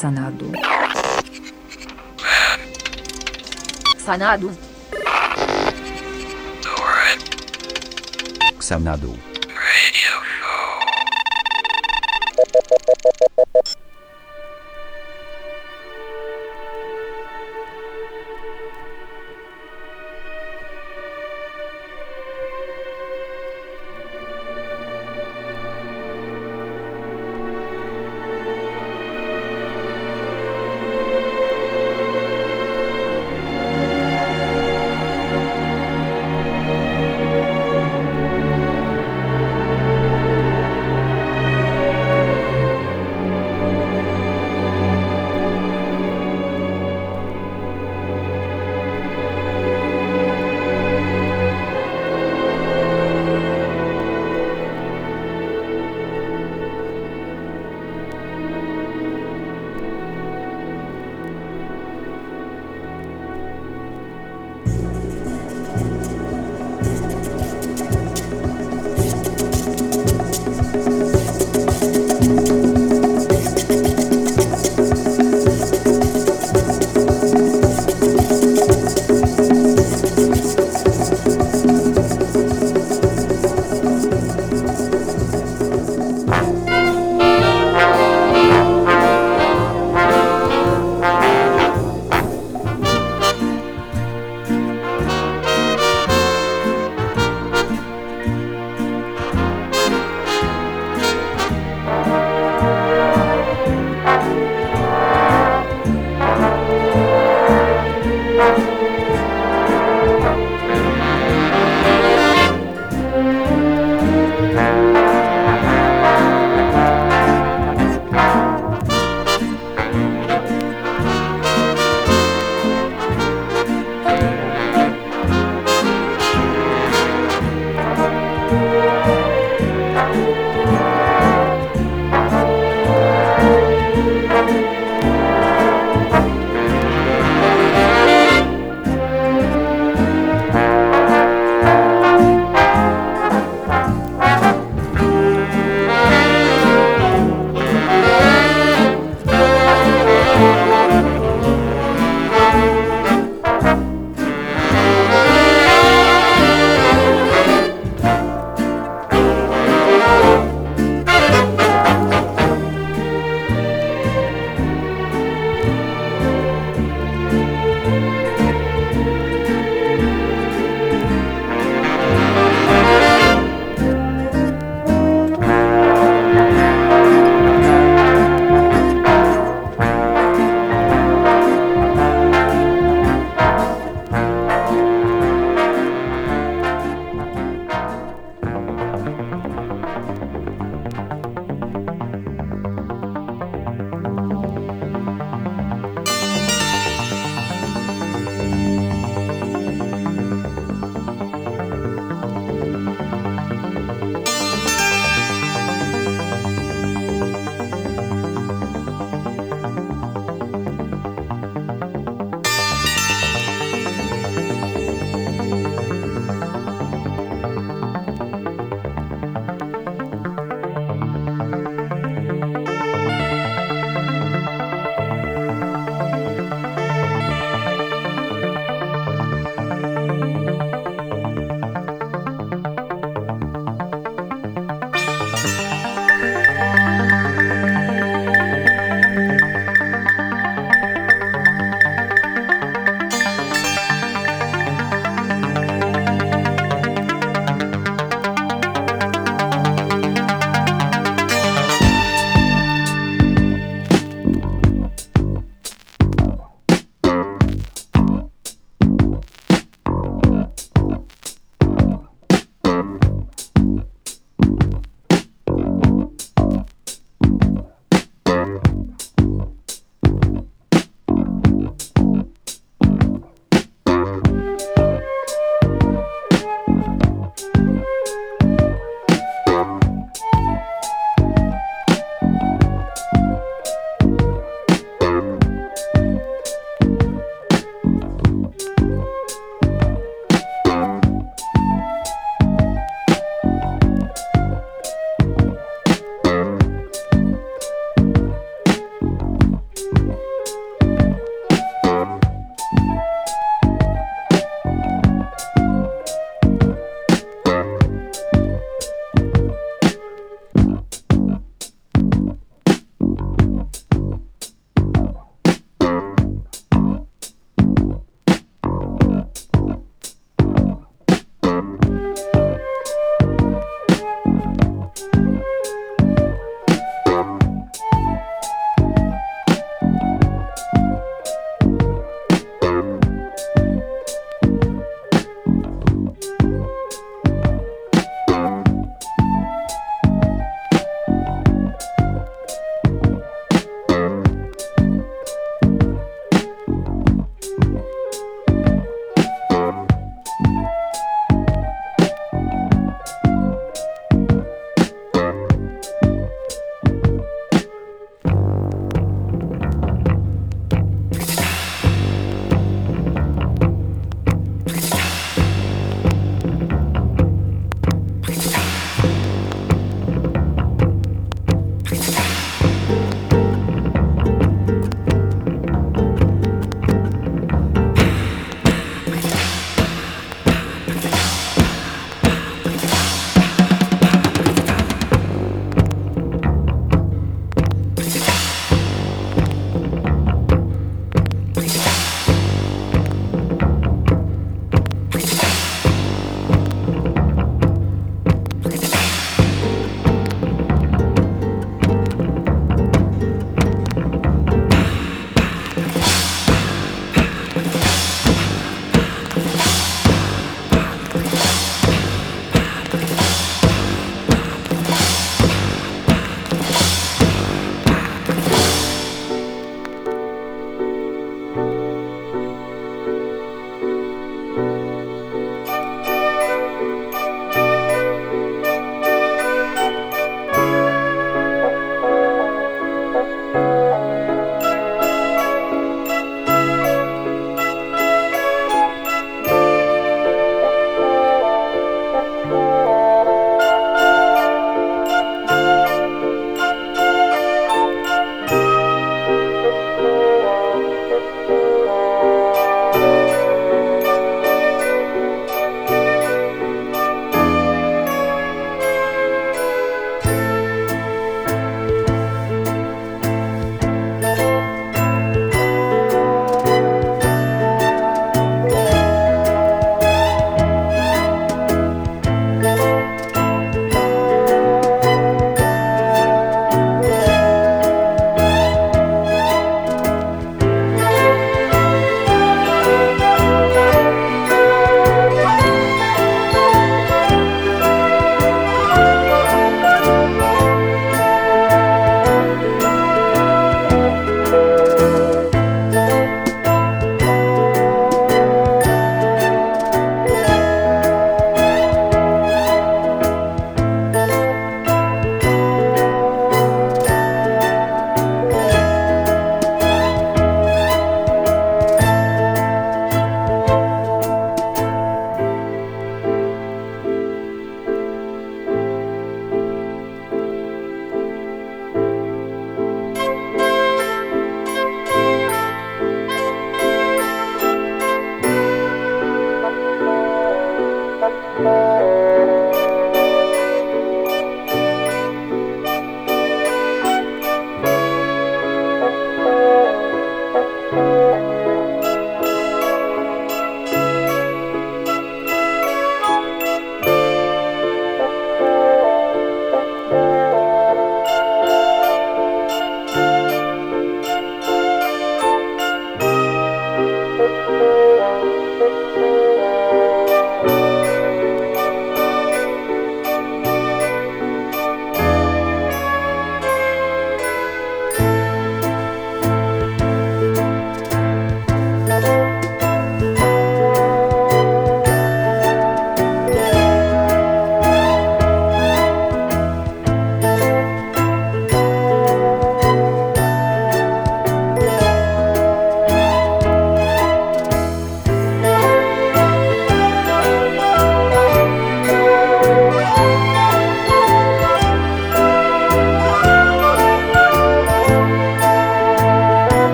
Xanadu. Xanadu. Xanadu.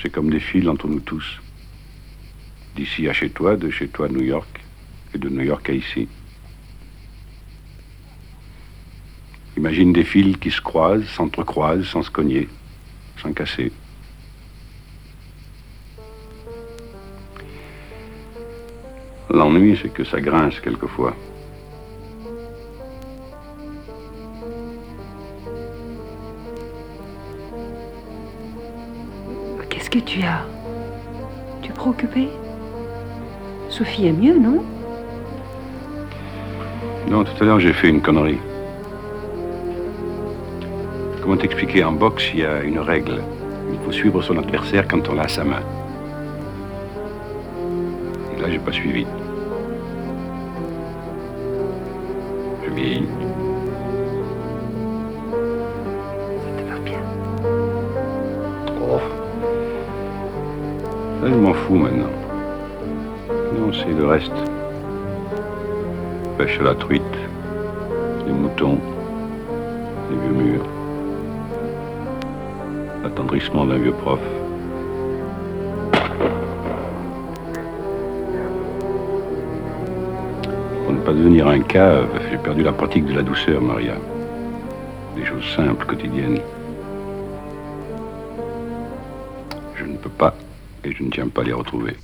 C'est comme des fils entre nous tous. D'ici à chez toi, de chez toi à New York, et de New York à ici. Imagine des fils qui se croisent, s'entrecroisent, sans se cogner, sans casser. L'ennui, c'est que ça grince quelquefois. Que tu as Tu es préoccupé Sophie est mieux, non? Non, tout à l'heure, j'ai fait une connerie. Comment t'expliquer? En boxe, il y a une règle. Il faut suivre son adversaire quand on l'a à sa main. Et là, j'ai pas suivi. Je vieillis. Ça, je m'en fous maintenant. Non, c'est le reste. Pêche à la truite, les moutons, les vieux murs, l'attendrissement d'un vieux prof. Pour ne pas devenir un cave, j'ai perdu la pratique de la douceur, Maria. Des choses simples, quotidiennes. Je ne tiens pas à les retrouver.